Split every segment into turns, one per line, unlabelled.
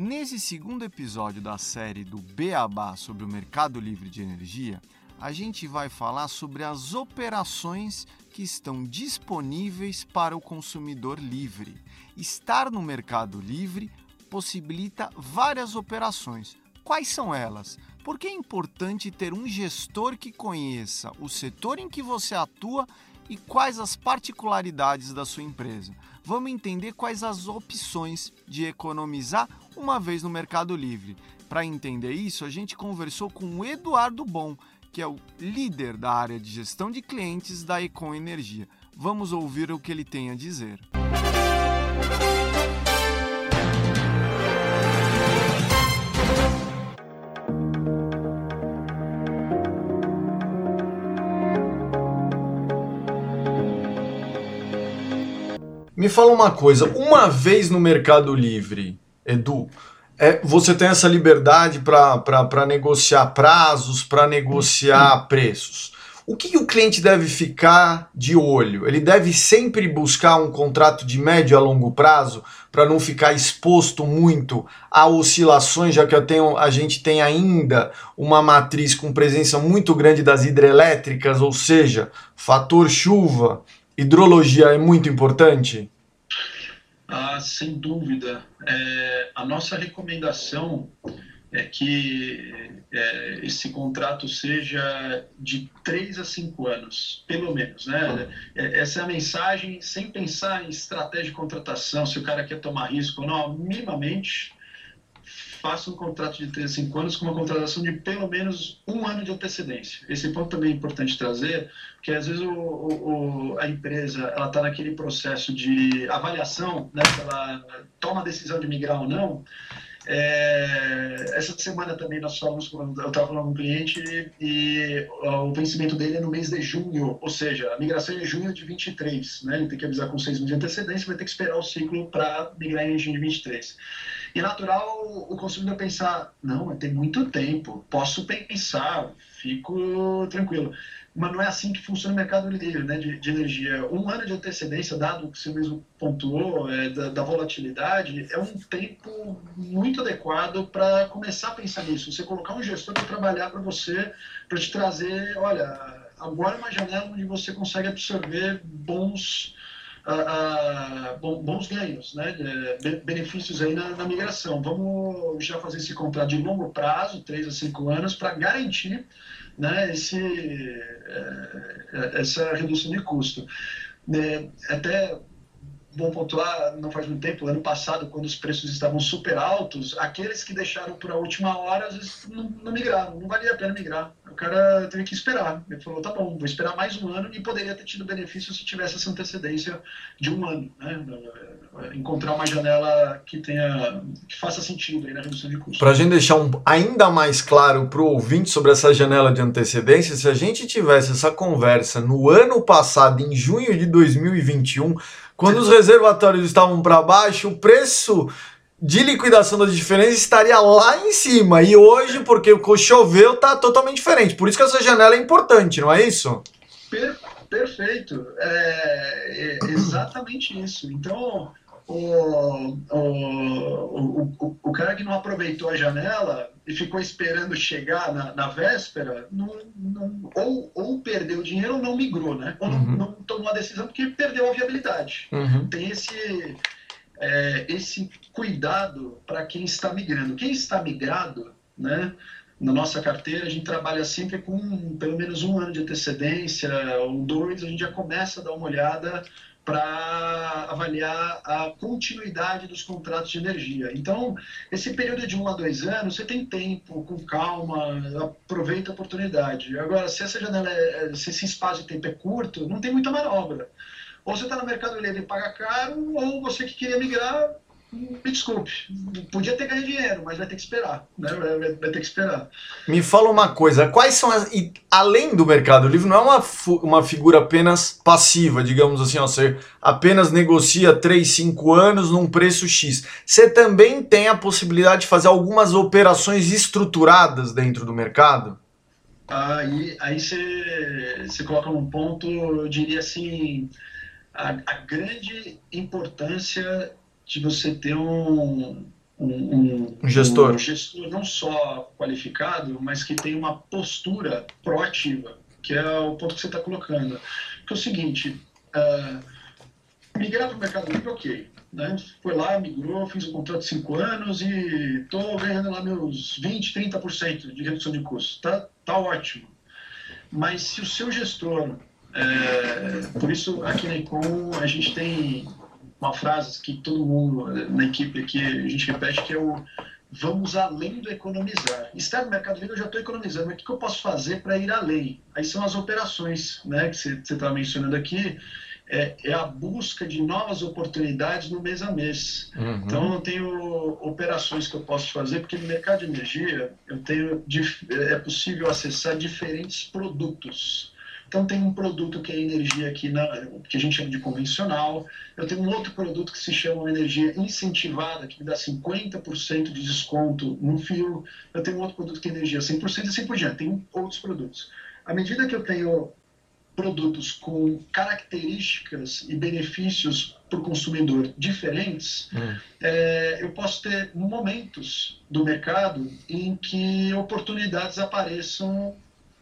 Nesse segundo episódio da série do Beabá sobre o mercado livre de energia, a gente vai falar sobre as operações que estão disponíveis para o consumidor livre. Estar no mercado livre possibilita várias operações. Quais são elas? Por que é importante ter um gestor que conheça o setor em que você atua e quais as particularidades da sua empresa? Vamos entender quais as opções de economizar uma vez no Mercado Livre. Para entender isso, a gente conversou com o Eduardo Bom, que é o líder da área de gestão de clientes da Econ Energia. Vamos ouvir o que ele tem a dizer. Me fala uma coisa, uma vez no Mercado Livre, Edu, é, você tem essa liberdade para negociar prazos, para negociar preços. O que, o cliente deve ficar de olho? Ele deve sempre buscar um contrato de médio a longo prazo para não ficar exposto muito a oscilações, já que tenho, a gente tem ainda uma matriz com presença muito grande das hidrelétricas, ou seja, fator chuva, hidrologia é muito importante?
Ah, sem dúvida. É, a nossa recomendação é que é, esse contrato seja de três a cinco anos, pelo menos. Né? É, essa é a mensagem, sem pensar em estratégia de contratação, se o cara quer tomar risco ou não, minimamente faça um contrato de 3 a 5 anos com uma contratação de pelo menos um ano de antecedência. Esse ponto também é importante trazer, porque às vezes o, o, a empresa ela está naquele processo de avaliação, né, ela toma a decisão de migrar ou não. É, essa semana também nós falamos, eu estava falando com um cliente e, o vencimento dele é no mês de junho, ou seja, a migração é em junho de 23, né? Ele tem que avisar com seis meses de antecedência, vai ter que esperar o ciclo para migrar em junho de 23. E natural o consumidor pensar, não, tem muito tempo, posso pensar, fico tranquilo. Mas não é assim que funciona o mercado livre né, de, de energia. Um ano de antecedência, dado o que você mesmo pontuou, é, da, da, volatilidade, é um tempo muito adequado para começar a pensar nisso. Você colocar um gestor para trabalhar para você, para te trazer, olha, agora é uma janela onde você consegue absorver bons uh, bons ganhos, né, benefícios aí na, na, migração. Vamos já fazer esse contrato de longo prazo, 3 a 5 anos, para garantir né, esse, uh, essa redução de custo. Até bom pontuar, não faz muito tempo, ano passado, quando os preços estavam super altos, aqueles que deixaram para a última hora, às vezes não, não, migraram, não valia a pena migrar. O cara teve que esperar. Ele falou, tá bom, vou esperar mais um ano e poderia ter tido benefício se tivesse essa antecedência de um ano, né? Encontrar uma janela que tenha, que faça sentido aí na redução de custos.
Para a gente deixar um, ainda mais claro para o ouvinte sobre essa janela de antecedência, se a gente tivesse essa conversa no ano passado, em junho de 2021, quando os reservatórios estavam para baixo, o preço de liquidação das diferenças estaria lá em cima. E hoje, porque choveu, está totalmente diferente. Por isso que essa janela é importante, não é isso?
Per perfeito. É, é exatamente isso. Então, o, o, o, o cara que não aproveitou a janela e ficou esperando chegar na, na véspera, não, não, ou, ou perdeu dinheiro ou não migrou, né? Ou não, uhum. não tomou a decisão porque perdeu a viabilidade. Uhum. Tem esse, é, esse cuidado para quem está migrando. Quem está migrado, né? Na nossa carteira, a gente trabalha sempre com pelo menos um ano de antecedência, ou dois, a gente já começa a dar uma olhada para avaliar a continuidade dos contratos de energia. Então, esse período de um a dois anos, você tem tempo, com calma, aproveita a oportunidade. Agora, se essa janela, é, se esse espaço de tempo é curto, não tem muita manobra. Ou você está no mercado livre e paga caro, ou você que queria migrar me desculpe, podia ter ganho dinheiro, mas vai ter que esperar, né? Vai, vai, ter que esperar.
Me fala uma coisa, quais são as. E, além do Mercado Livre, não é uma, uma figura apenas passiva, digamos assim, ó, você apenas negocia 3, 5 anos num preço X. Você também tem a possibilidade de fazer algumas operações estruturadas dentro do mercado?
Aí, aí você, você coloca num ponto, eu diria assim, a, a grande importância de você ter um, um,
um, gestor.
um gestor não só qualificado, mas que tem uma postura proativa, que é o ponto que você está colocando. Que é o seguinte, uh, migrar para o Mercado Livre, ok. Né? Foi lá, migrou, fiz um contrato de 5 anos e estou ganhando lá meus 20, 30% de redução de custos. Tá, tá ótimo. Mas se o seu gestor, é, por isso aqui na Econ a gente tem uma frase que todo mundo na equipe aqui, a gente repete, que é o vamos além do economizar. Estar no Mercado Livre eu já estou economizando, mas o que eu posso fazer para ir além? Aí são as operações né, que você está mencionando aqui, é, é, a busca de novas oportunidades no mês a mês. Uhum. Então, eu tenho operações que eu posso fazer, porque no mercado de energia eu tenho, é possível acessar diferentes produtos. Então, tem um produto que é energia aqui, na, que a gente chama de convencional. Eu tenho um outro produto que se chama energia incentivada, que me dá 50% de desconto no fio. Eu tenho um outro produto que é energia 100% e assim por diante. Tem outros produtos. À medida que eu tenho produtos com características e benefícios para o consumidor diferentes, hum. é, eu posso ter momentos do mercado em que oportunidades apareçam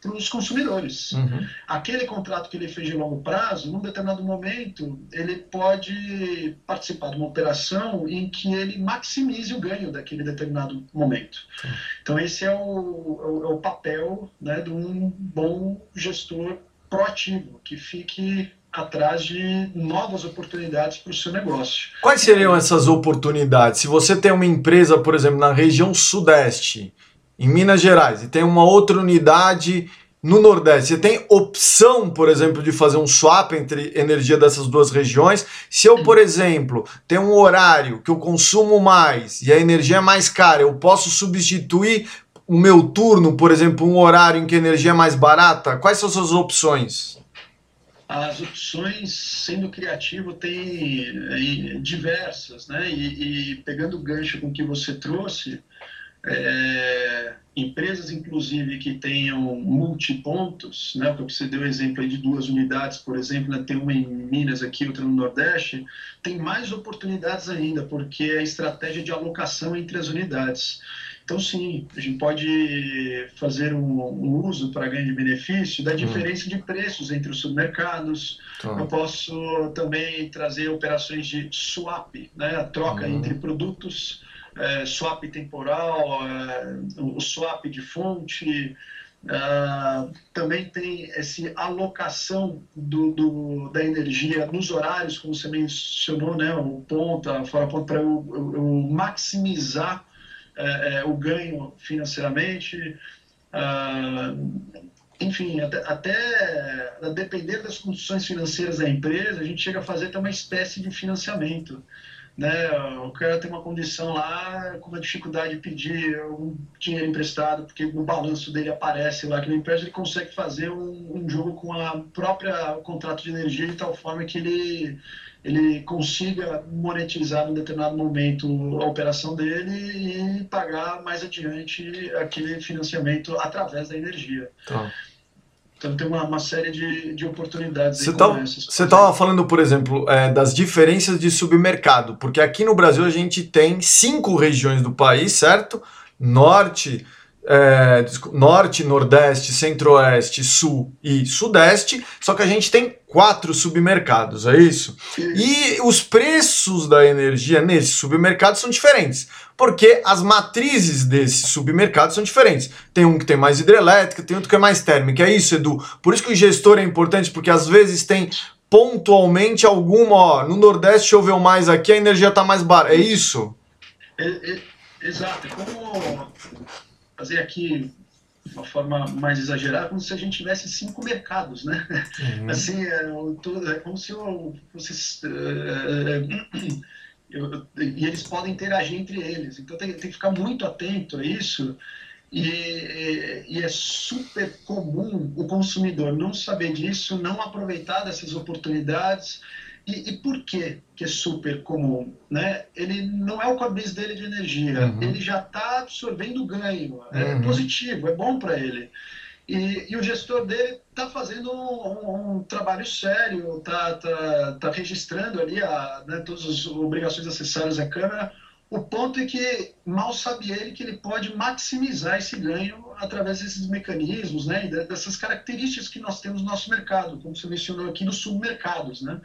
para os consumidores. Uhum. Aquele contrato que ele fez de longo prazo, num determinado momento, ele pode participar de uma operação em que ele maximize o ganho daquele determinado momento. Uhum. Então, esse é o, o, é o papel né, de um bom gestor proativo, que fique atrás de novas oportunidades para o seu negócio.
Quais seriam essas oportunidades? Se você tem uma empresa, por exemplo, na região sudeste, em Minas Gerais, e tem uma outra unidade no Nordeste, você tem opção, por exemplo, de fazer um swap entre energia dessas duas regiões? Se eu, por exemplo, tenho um horário que eu consumo mais e a energia é mais cara, eu posso substituir o meu turno, por exemplo, um horário em que a energia é mais barata? Quais são as suas opções?
As opções, sendo criativo, tem diversas, né? E, e pegando o gancho com que você trouxe, é, empresas, inclusive, que tenham multipontos, né? Porque você deu o exemplo de duas unidades, por exemplo, né? tem uma em Minas aqui, outra no Nordeste, tem mais oportunidades ainda, porque é a estratégia de alocação entre as unidades. Então, sim, a gente pode fazer um, um uso para ganho de benefício da hum. diferença de preços entre os supermercados. Tá. Eu posso também trazer operações de swap, né? a troca uhum. entre produtos, é, swap temporal, é, o swap de fonte. Uh, também tem essa alocação do, do, da energia nos horários, como você mencionou, né, o ponta, fora ponta, para eu, eu, eu maximizar é, é, o ganho financeiramente. Enfim, até, até depender das condições financeiras da empresa, a gente chega a fazer até uma espécie de financiamento. Né? O cara tem uma condição lá, com uma dificuldade de pedir um dinheiro emprestado, porque no balanço dele aparece lá que na empresa ele consegue fazer um, um jogo com a própria contrato de energia de tal forma que ele ele consiga monetizar em determinado momento a operação dele e pagar mais adiante aquele financiamento através da energia. Tá. Então tem uma, uma série de, de oportunidades.
Você tá, estava falando, por exemplo, é, das diferenças de submercado, porque aqui no Brasil a gente tem cinco regiões do país, certo? Norte, é, norte, nordeste, centro-oeste, sul e sudeste, só que a gente tem quatro submercados, é isso? E os preços da energia nesses submercados são diferentes, porque as matrizes desses submercados são diferentes. Tem um que tem mais hidrelétrica, tem outro que é mais térmica, é isso, Edu? Por isso que o gestor é importante, porque às vezes tem pontualmente alguma, ó, no Nordeste choveu mais aqui, a energia está mais barata, é isso?
É, é, exato, como fazer aqui de uma forma mais exagerada, como se a gente tivesse cinco mercados, né? Uhum. Assim, é, é como se eu, vocês, é, eu, e, e, eles podem interagir entre eles. Então tem, tem que ficar muito atento a isso. E, e, é super comum o consumidor não saber disso, não aproveitar dessas oportunidades. E, e por que que é super comum? Né? Ele não é o core dele de energia, uhum. ele já está absorvendo ganho, é uhum. positivo, é bom para ele. E, e, o gestor dele está fazendo um, um, trabalho sério, está tá, tá registrando ali a, né, todas as obrigações acessórias à câmera. O ponto é que mal sabe ele que ele pode maximizar esse ganho através desses mecanismos, né, dessas características que nós temos no nosso mercado, como você mencionou aqui, nos submercados, né.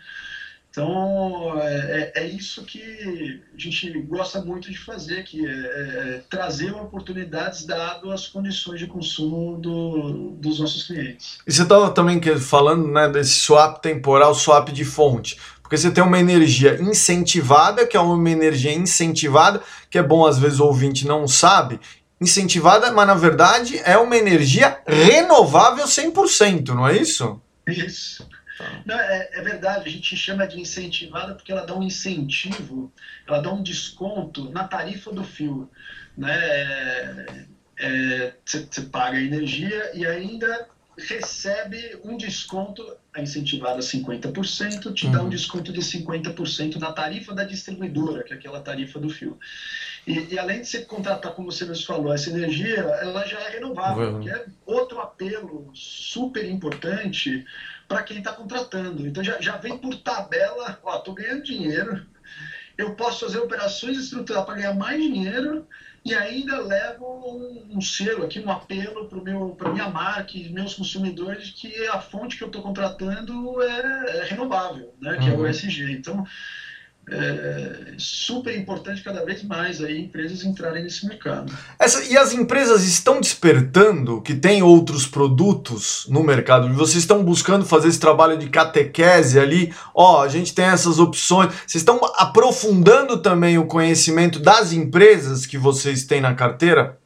Então, é, é, é, isso que a gente gosta muito de fazer, que é, é trazer oportunidades dado as condições de consumo do, dos nossos clientes.
E você estava também falando né, desse swap temporal, swap de fonte. Porque você tem uma energia incentivada, que é uma energia incentivada, que é bom às vezes o ouvinte não sabe, incentivada, mas na verdade é uma energia renovável 100%, não é isso?
Isso. Não, é, é, verdade, a gente chama de incentivada porque ela dá um incentivo, ela dá um desconto na tarifa do fio. Né? Você é, paga a energia e ainda recebe um desconto, a incentivada 50%, te dá um uhum. desconto de 50% na tarifa da distribuidora, que é aquela tarifa do fio. E, e, além de você contratar, como você nos falou, essa energia, ela já é renovável, uhum. que é outro apelo super importante para quem está contratando. Então já, já vem por tabela, ó, estou ganhando dinheiro, eu posso fazer operações estruturais para ganhar mais dinheiro e ainda levo um, um selo aqui, um apelo para a minha marca e meus consumidores que a fonte que eu estou contratando é, é, renovável, né, que uhum. é o uhum. ESG. Então, é super importante cada vez mais aí empresas entrarem nesse mercado.
Essa, e as empresas estão despertando que tem outros produtos no mercado? Vocês estão buscando fazer esse trabalho de catequese ali? Ó, a gente tem essas opções. Vocês estão aprofundando também o conhecimento das empresas que vocês têm na carteira?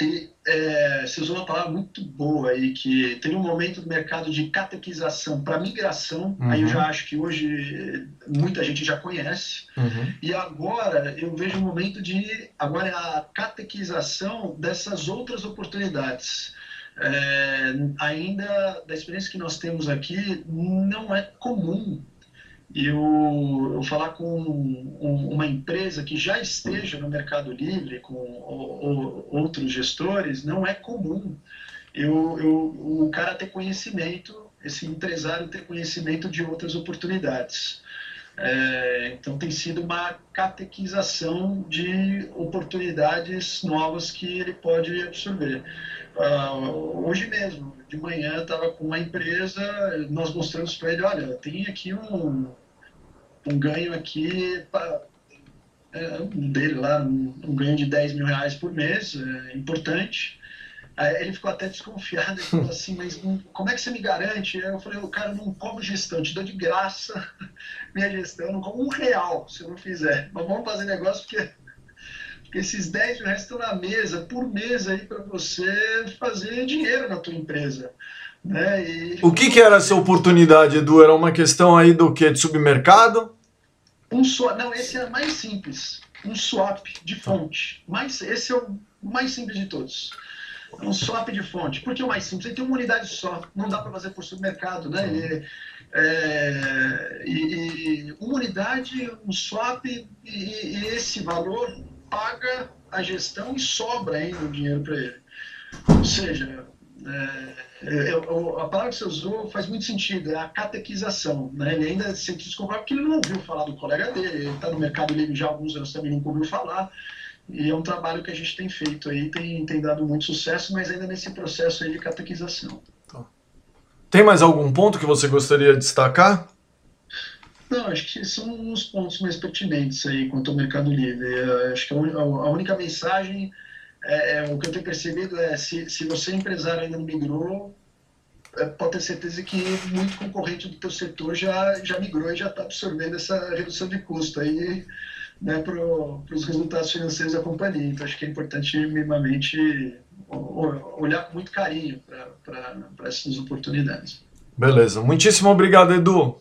E é, você usou uma palavra muito boa aí, que tem um momento do mercado de catequização para migração, uhum. aí eu já acho que hoje muita gente já conhece, uhum. e agora eu vejo um momento de, agora é a catequização dessas outras oportunidades. É, ainda, da experiência que nós temos aqui, não é comum eu, eu falar com um, uma empresa que já esteja no Mercado Livre, com o, o, outros gestores, não é comum eu, eu, o cara ter conhecimento, esse empresário ter conhecimento de outras oportunidades. É, então tem sido uma catequização de oportunidades novas que ele pode absorver. Uh, hoje mesmo, de manhã, estava com uma empresa, nós mostramos para ele, olha, tem aqui um, um ganho aqui, pra, é, um dele lá, um, um, ganho de 10 mil reais por mês, é importante. Aí ele ficou até desconfiado e falou assim, mas como é que você me garante? Eu falei, o cara não cobro gestão, te dou de graça minha gestão, não cobro um real se eu não fizer. Mas vamos fazer negócio porque esses 10 mil reais estão na mesa, por mês aí para você fazer dinheiro na tua empresa. Né?
E... O que, que era essa oportunidade, Edu? Era uma questão aí do que? De submercado?
Um swap, não, esse é mais simples. Um swap de fonte. Mas esse é o mais simples de todos. Um swap de fonte. Por que o mais simples? Ele tem uma unidade só. Não dá para fazer por supermercado, né? Ele, é, e, e, uma unidade, um swap, e, e, esse valor paga a gestão e sobra ainda o dinheiro para ele. Ou seja, é, é, a palavra que você usou faz muito sentido, é a catequização. Né? Ele ainda se desculpa porque ele não ouviu falar do colega dele, ele está no mercado livre já há alguns anos também não ouviu falar. E é um trabalho que a gente tem feito aí, tem, tem dado muito sucesso, mas ainda nesse processo aí de catequização. Tá.
Tem mais algum ponto que você gostaria de destacar?
Não, acho que são os pontos mais pertinentes aí quanto ao Mercado Livre. Acho que a única mensagem é, é, o que eu tenho percebido é se, se você empresário ainda não migrou, é, pode ter certeza que muito concorrente do teu setor já, já migrou e já está absorvendo essa redução de custo aí né, para os resultados financeiros da companhia. Então, acho que é importante minimamente olhar com muito carinho para essas oportunidades.
Beleza. Muitíssimo obrigado, Edu.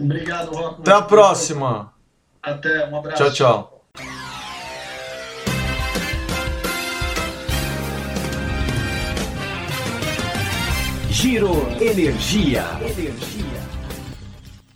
Obrigado, Rock.
Até a próxima.
Até, um abraço.
Tchau, tchau.
Giro Energia. Energia.